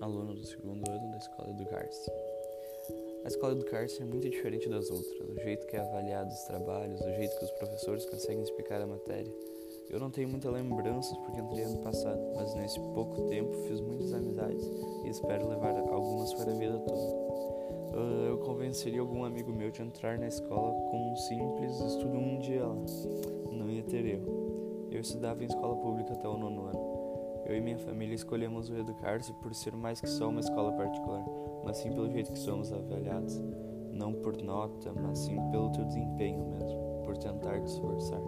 aluno do segundo ano da Escola do Garça. A Escola do Garça é muito diferente das outras, do jeito que é avaliado os trabalhos, do jeito que os professores conseguem explicar a matéria. Eu não tenho muitas lembranças porque entrei ano passado, mas nesse pouco tempo fiz muitas amizades e espero levar algumas para a vida toda. Uh, eu convenceria algum amigo meu de entrar na escola com um simples estudo dia lá. Não ia ter erro. Eu estudava em escola pública até o minha família escolhemos o Educar-se por ser mais que só uma escola particular, mas sim pelo jeito que somos avaliados. Não por nota, mas sim pelo teu desempenho mesmo, por tentar te esforçar.